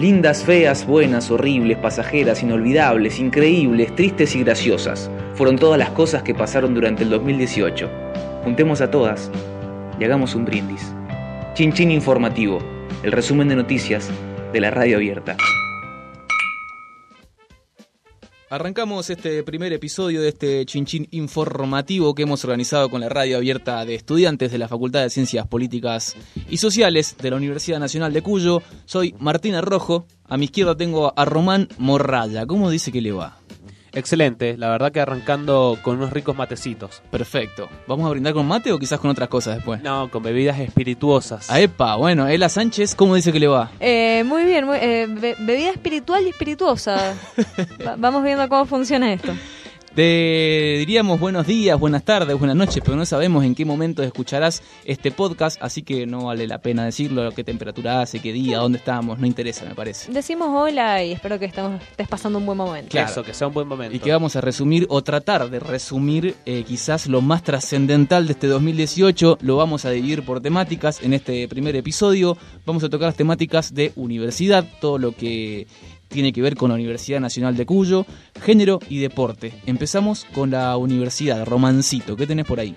Lindas, feas, buenas, horribles, pasajeras, inolvidables, increíbles, tristes y graciosas. Fueron todas las cosas que pasaron durante el 2018. Juntemos a todas y hagamos un brindis. Chin Chin Informativo, el resumen de noticias de la radio abierta. Arrancamos este primer episodio de este chinchín informativo que hemos organizado con la radio abierta de estudiantes de la Facultad de Ciencias Políticas y Sociales de la Universidad Nacional de Cuyo. Soy Martina Rojo, a mi izquierda tengo a Román Morraya. ¿Cómo dice que le va? Excelente, la verdad que arrancando con unos ricos matecitos. Perfecto. ¿Vamos a brindar con mate o quizás con otras cosas después? No, con bebidas espirituosas. A epa, bueno, Ela Sánchez, ¿cómo dice que le va? Eh, muy bien, muy- eh, be- bebida espiritual y espirituosa. Va- vamos viendo cómo funciona esto. Te diríamos buenos días, buenas tardes, buenas noches, pero no sabemos en qué momento escucharás este podcast, así que no vale la pena decirlo, qué temperatura hace, qué día, dónde estamos, no interesa, me parece. Decimos hola y espero que estamos, estés pasando un buen momento. Claro. Eso, que sea un buen momento. Y que vamos a resumir o tratar de resumir eh, quizás lo más trascendental de este 2018. Lo vamos a dividir por temáticas en este primer episodio. Vamos a tocar las temáticas de universidad, todo lo que tiene que ver con la Universidad Nacional de Cuyo, género y deporte. Empezamos con la universidad, Romancito. ¿Qué tenés por ahí?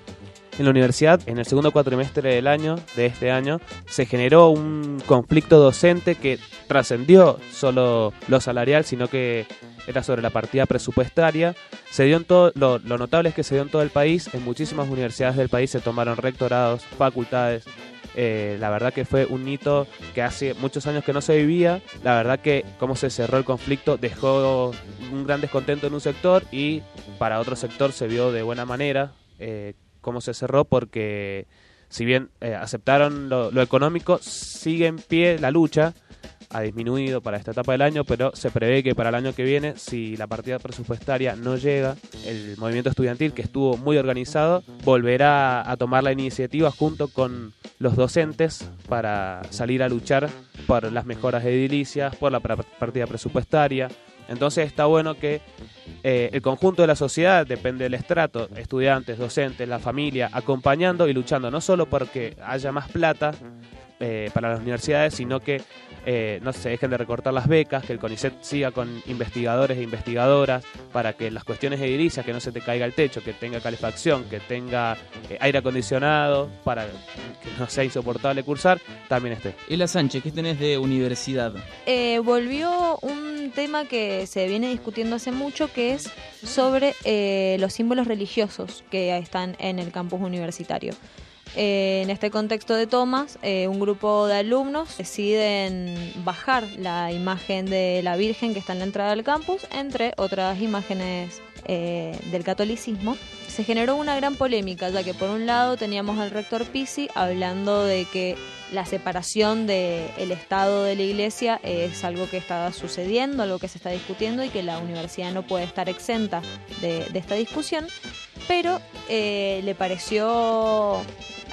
En la universidad, en el segundo cuatrimestre del año, de este año, se generó un conflicto docente que trascendió solo lo salarial, sino que era sobre la partida presupuestaria. Se dio en todo, lo, lo notable es que se dio en todo el país, en muchísimas universidades del país se tomaron rectorados, facultades. Eh, la verdad que fue un hito que hace muchos años que no se vivía. La verdad que cómo se cerró el conflicto dejó un gran descontento en un sector y para otro sector se vio de buena manera eh, cómo se cerró porque si bien eh, aceptaron lo, lo económico, sigue en pie la lucha. Ha disminuido para esta etapa del año, pero se prevé que para el año que viene, si la partida presupuestaria no llega, el movimiento estudiantil, que estuvo muy organizado, volverá a tomar la iniciativa junto con los docentes para salir a luchar por las mejoras edilicias, por la partida presupuestaria. Entonces está bueno que eh, el conjunto de la sociedad, depende del estrato, estudiantes, docentes, la familia, acompañando y luchando no solo porque haya más plata eh, para las universidades, sino que eh, no se dejen de recortar las becas, que el CONICET siga con investigadores e investigadoras para que las cuestiones edilicias, que no se te caiga el techo, que tenga calefacción, que tenga eh, aire acondicionado, para que no sea insoportable cursar, también esté. Ela Sánchez, ¿qué tenés de universidad? Eh, volvió un tema que se viene discutiendo hace mucho, que es sobre eh, los símbolos religiosos que están en el campus universitario. Eh, en este contexto de tomas, eh, un grupo de alumnos deciden bajar la imagen de la Virgen que está en la entrada del campus, entre otras imágenes eh, del catolicismo. Se generó una gran polémica, ya que por un lado teníamos al rector Pisi hablando de que la separación del Estado de la Iglesia es algo que está sucediendo, algo que se está discutiendo y que la universidad no puede estar exenta de, de esta discusión, pero le pareció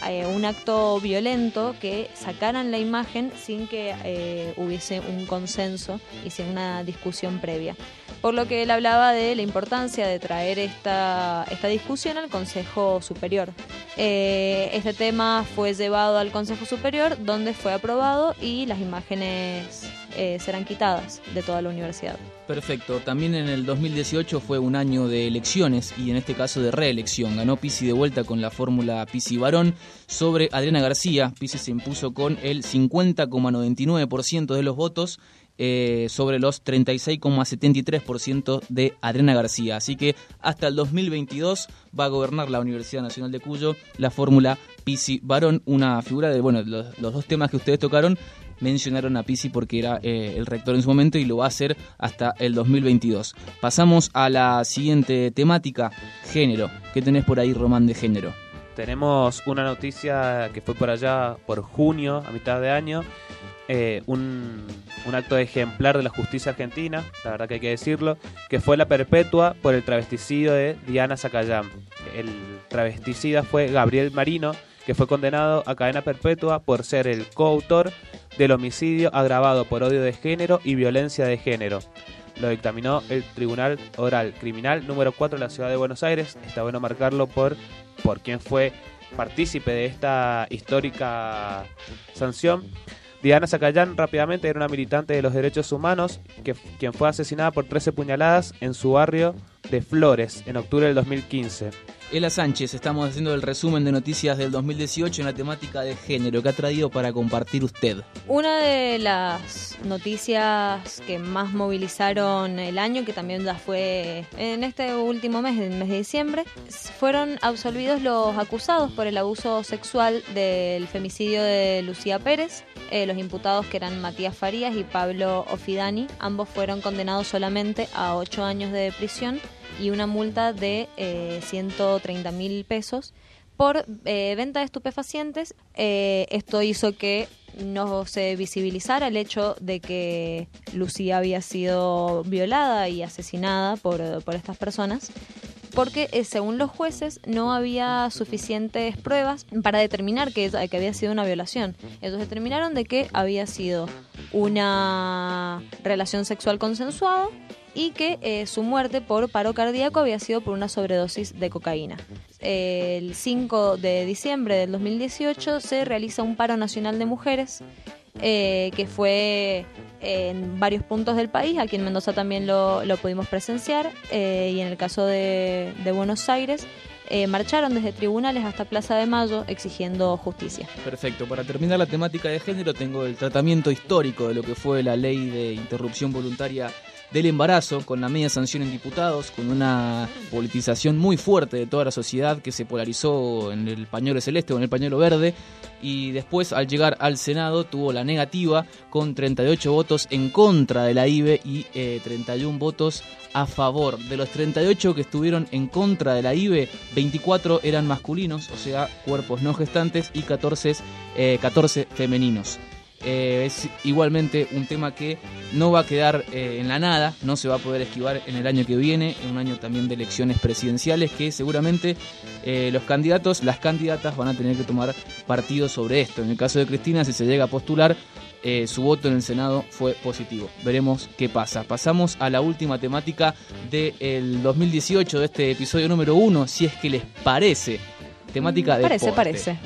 eh, un acto violento que sacaran la imagen sin que eh, hubiese un consenso y sin una discusión previa. Por lo que él hablaba de la importancia de traer esta, esta discusión al Consejo Superior. Eh, este tema fue llevado al Consejo Superior donde fue aprobado y las imágenes serán quitadas de toda la universidad. Perfecto. También en el 2018 fue un año de elecciones y en este caso de reelección. Ganó Pisi de vuelta con la fórmula Pisi Varón sobre Adriana García. Pisi se impuso con el 50,99% de los votos eh, sobre los 36,73% de Adriana García. Así que hasta el 2022 va a gobernar la Universidad Nacional de Cuyo la fórmula Pisi Varón, una figura de, bueno, los dos temas que ustedes tocaron mencionaron a Pisi porque era eh, el rector en su momento y lo va a hacer hasta el 2022. Pasamos a la siguiente temática, género. ¿Qué tenés por ahí, Román, de género? Tenemos una noticia que fue por allá, por junio, a mitad de año, eh, un, acto ejemplar de la justicia argentina, la verdad que hay que decirlo, que fue la perpetua por el travesticidio de Diana Zacayán. El travesticida fue Gabriel Marino, que fue condenado a cadena perpetua por ser el coautor del homicidio agravado por odio de género y violencia de género. Lo dictaminó el Tribunal Oral Criminal número 4 de la Ciudad de Buenos Aires. Está bueno marcarlo por, por quien fue partícipe de esta histórica sanción. Diana Zacayán rápidamente era una militante de los derechos humanos que, quien fue asesinada por 13 puñaladas en su barrio de Flores en octubre del 2015. Ela Sánchez, estamos haciendo el resumen de noticias del 2018 en la temática de género que ha traído para compartir usted. Una de las noticias que más movilizaron el año, que también ya fue en este último mes, en el mes de diciembre, fueron absolvidos los acusados por el abuso sexual del femicidio de Lucía Pérez. Eh, los imputados que eran Matías Farías y Pablo Ofidani, ambos fueron condenados solamente a ocho años de prisión y una multa de eh, 130 mil pesos por eh, venta de estupefacientes. Eh, esto hizo que no se visibilizara el hecho de que Lucía había sido violada y asesinada por, por estas personas porque eh, según los jueces no había suficientes pruebas para determinar que, había sido una violación. Ellos determinaron de que había sido una relación sexual consensuada y que eh, su muerte por paro cardíaco había sido por una sobredosis de cocaína. El 5 de diciembre del 2018 se realiza un paro nacional de mujeres eh, que fue en varios puntos del país, aquí en Mendoza también lo, lo pudimos presenciar eh, y en el caso de, de Buenos Aires eh, marcharon desde tribunales hasta Plaza de Mayo exigiendo justicia. Perfecto, para terminar la temática de género tengo el tratamiento histórico de lo que fue la ley de interrupción voluntaria del embarazo, con la media sanción en diputados, con una politización muy fuerte de toda la sociedad que se polarizó en el pañuelo celeste o en el pañuelo verde, y después al llegar al Senado tuvo la negativa con 38 votos en contra de la IBE y eh, 31 votos a favor. De los 38 que estuvieron en contra de la IBE, 24 eran masculinos, o sea, cuerpos no gestantes, y 14, eh, 14 femeninos. Eh, es igualmente un tema que no va a quedar eh, en la nada, no se va a poder esquivar en el año que viene, en un año también de elecciones presidenciales, que seguramente eh, los candidatos, las candidatas van a tener que tomar partido sobre esto. En el caso de Cristina, si se llega a postular, su voto en el Senado fue positivo. Veremos qué pasa. Pasamos a la última temática del 2018, de este episodio número uno, si es que les parece. Temática de Parece, parece.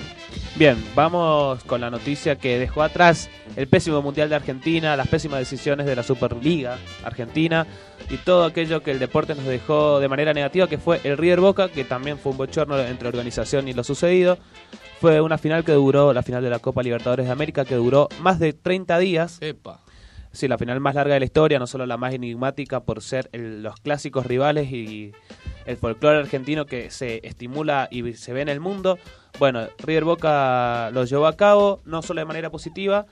Bien, vamos con la noticia que dejó atrás el pésimo Mundial de Argentina, las pésimas decisiones de la Superliga Argentina y todo aquello que el deporte nos dejó de manera negativa, que fue el River Boca, que también fue un bochorno entre organización y lo sucedido. Fue una final que duró, la final de la Copa Libertadores de América, que duró más de 30 días. Epa. Sí, la final más larga de la historia, no solo la más enigmática por ser el- los clásicos rivales y el folclore argentino que se estimula y se ve en el mundo. Bueno, River Boca lo llevó a cabo, no solo de manera positiva,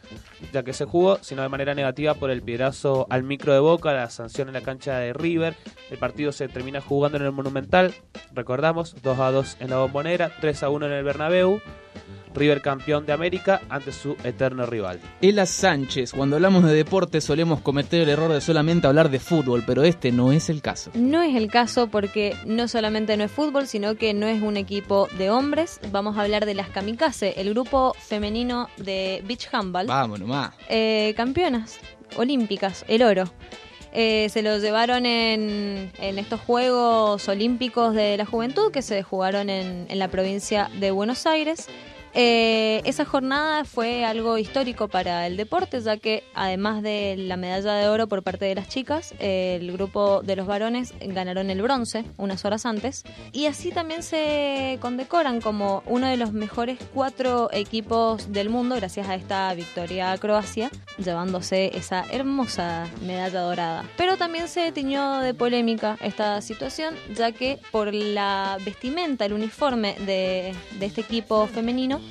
ya que se jugó, sino de manera negativa por el piedrazo al micro de Boca, la sanción en la cancha de River. El partido se termina jugando en el Monumental, recordamos, 2 a 2 en la Bombonera, 3 a 1 en el Bernabéu. River campeón de América ante su eterno rival. Ela Sánchez, cuando hablamos de deporte solemos cometer el error de solamente hablar de fútbol, pero este no es el caso. No es el caso porque no solamente no es fútbol, sino que no es un equipo de hombres. Vamos a hablar de las Kamikaze, el grupo femenino de beach handball. Vamos nomás. Eh, campeonas olímpicas, el oro. Eh, se lo llevaron en, en estos Juegos Olímpicos de la Juventud que se jugaron en, en la provincia de Buenos Aires. Eh, esa jornada fue algo histórico para el deporte, ya que además de la medalla de oro por parte de las chicas, eh, el grupo de los varones ganaron el bronce unas horas antes. Y así también se condecoran como uno de los mejores cuatro equipos del mundo gracias a esta victoria a Croacia, llevándose esa hermosa medalla dorada. Pero también se tiñó de polémica esta situación, ya que por la vestimenta, el uniforme de, de este equipo femenino,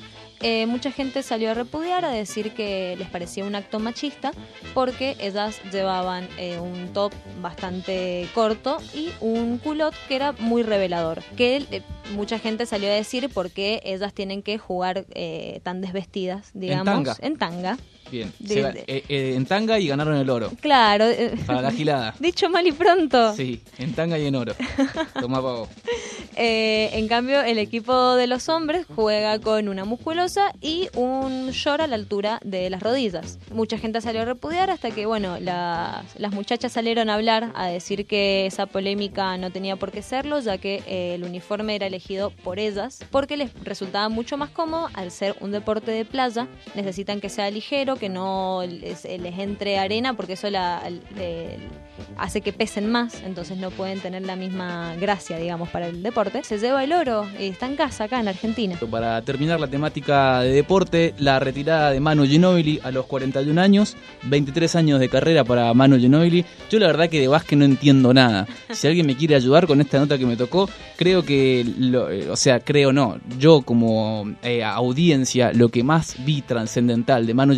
eh, mucha gente salió a repudiar, a decir que les parecía un acto machista, porque ellas llevaban eh, un top bastante corto y un culot que era muy revelador. Que eh, mucha gente salió a decir por qué ellas tienen que jugar eh, tan desvestidas, digamos, tanga. en tanga. Bien. De- Se ga- de- eh, eh, en tanga y ganaron el oro. Claro, eh, Para la gilada. dicho mal y pronto. Sí, en tanga y en oro. Toma pavo. Eh, en cambio, el equipo de los hombres juega con una musculosa y un short a la altura de las rodillas. Mucha gente salió a repudiar hasta que, bueno, las, las muchachas salieron a hablar, a decir que esa polémica no tenía por qué serlo, ya que eh, el uniforme era elegido por ellas, porque les resultaba mucho más cómodo al ser un deporte de playa. Necesitan que sea ligero, que no les, les entre arena, porque eso hace que pesen más, entonces no pueden tener la misma gracia, digamos, para el deporte. Se lleva el oro y está en casa acá en Argentina. Para terminar la temática de deporte, la retirada de Manu Ginóbili a los 41 años, 23 años de carrera para Manu Ginóbili. Yo la verdad que de básquet no entiendo nada. Si alguien me quiere ayudar con esta nota que me tocó, creo que, eh, o sea, creo no, yo como eh, audiencia, lo que más vi trascendental de Manu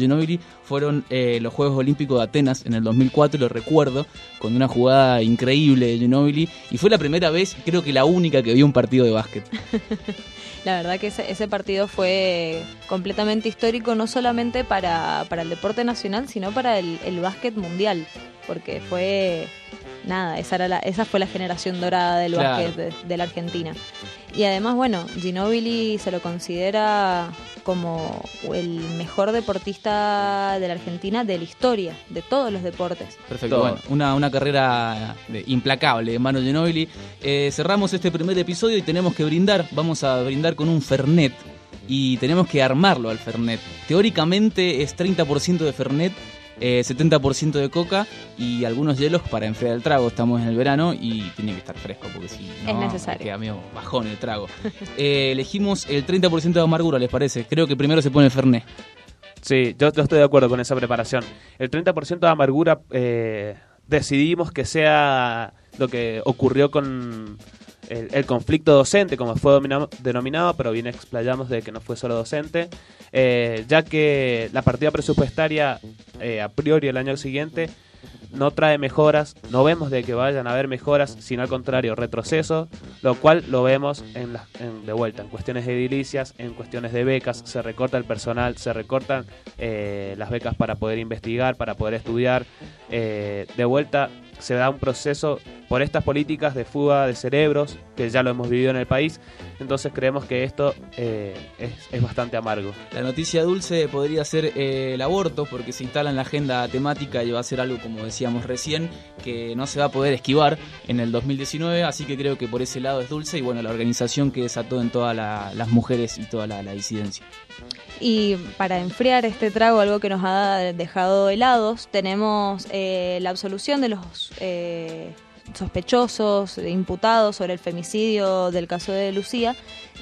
Fueron eh, los Juegos Olímpicos de Atenas en el 2004, lo recuerdo, con una jugada increíble de Ginóbili, y fue la primera vez, creo que la única que vi un partido de básquet. La verdad que ese, ese partido fue completamente histórico, no solamente para, para el deporte nacional, sino para el, el básquet mundial, porque fue, nada, esa, era la, esa fue la generación dorada del Claro. básquet de, de la Argentina. Y además, bueno, Ginóbili se lo considera como el mejor deportista de la Argentina de la historia, de todos los deportes. Perfecto, Todo. bueno, una, una carrera de- implacable de Manu Ginóbili. Eh, cerramos este primer episodio y tenemos que brindar. Vamos a brindar con un Fernet y tenemos que armarlo al Fernet. Teóricamente es 30% de Fernet, eh, 70% de coca y algunos hielos para enfriar el trago. Estamos en el verano y tiene que estar fresco porque si no Es necesario. queda medio bajón el trago. Eh, elegimos el 30% de amargura, ¿les parece? Creo que primero se pone el Fernet. Sí, yo, yo estoy de acuerdo con esa preparación. El 30% de amargura eh, decidimos que sea lo que ocurrió con el, el conflicto docente, como fue denominado, pero bien explayamos de que no fue solo docente, eh, ya que la partida presupuestaria eh, a priori el año siguiente no trae mejoras, no vemos de que vayan a haber mejoras, sino al contrario, retrocesos, lo cual lo vemos en en- de vuelta, en cuestiones edilicias, en cuestiones de becas, se recorta el personal, se recortan eh, las becas para poder investigar, para poder estudiar, de vuelta se da un proceso por estas políticas de fuga de cerebros, que ya lo hemos vivido en el país, entonces creemos que esto eh, es, es bastante amargo. La noticia dulce podría ser eh, el aborto, porque se instala en la agenda temática y va a ser algo, como decíamos recién, que no se va a poder esquivar en el 2019, así que creo que por ese lado es dulce y bueno, la organización que desató en todas la- las mujeres y toda la, la disidencia. Y para enfriar este trago, algo que nos ha dejado helados, tenemos eh, la absolución de los eh, sospechosos, imputados sobre el femicidio del caso de Lucía,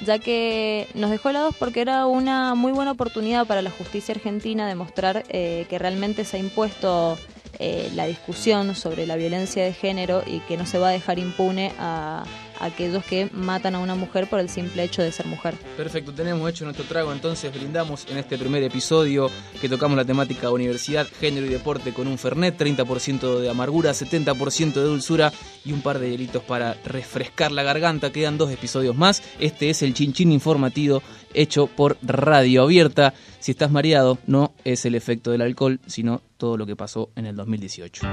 ya que nos dejó helados porque era una muy buena oportunidad para la justicia argentina de mostrar eh, que realmente se ha impuesto eh, la discusión sobre la violencia de género y que no se va a dejar impune a aquellos que matan a una mujer por el simple hecho de ser mujer. Perfecto, tenemos hecho nuestro trago, entonces brindamos en este primer episodio que tocamos la temática universidad, género y deporte con un Fernet, 30% de amargura, 70% de dulzura y un par de hielitos para refrescar la garganta. Quedan dos episodios más. Este es el chinchín informativo hecho por Radio Abierta. Si estás mareado, no es el efecto del alcohol, sino todo lo que pasó en el 2018.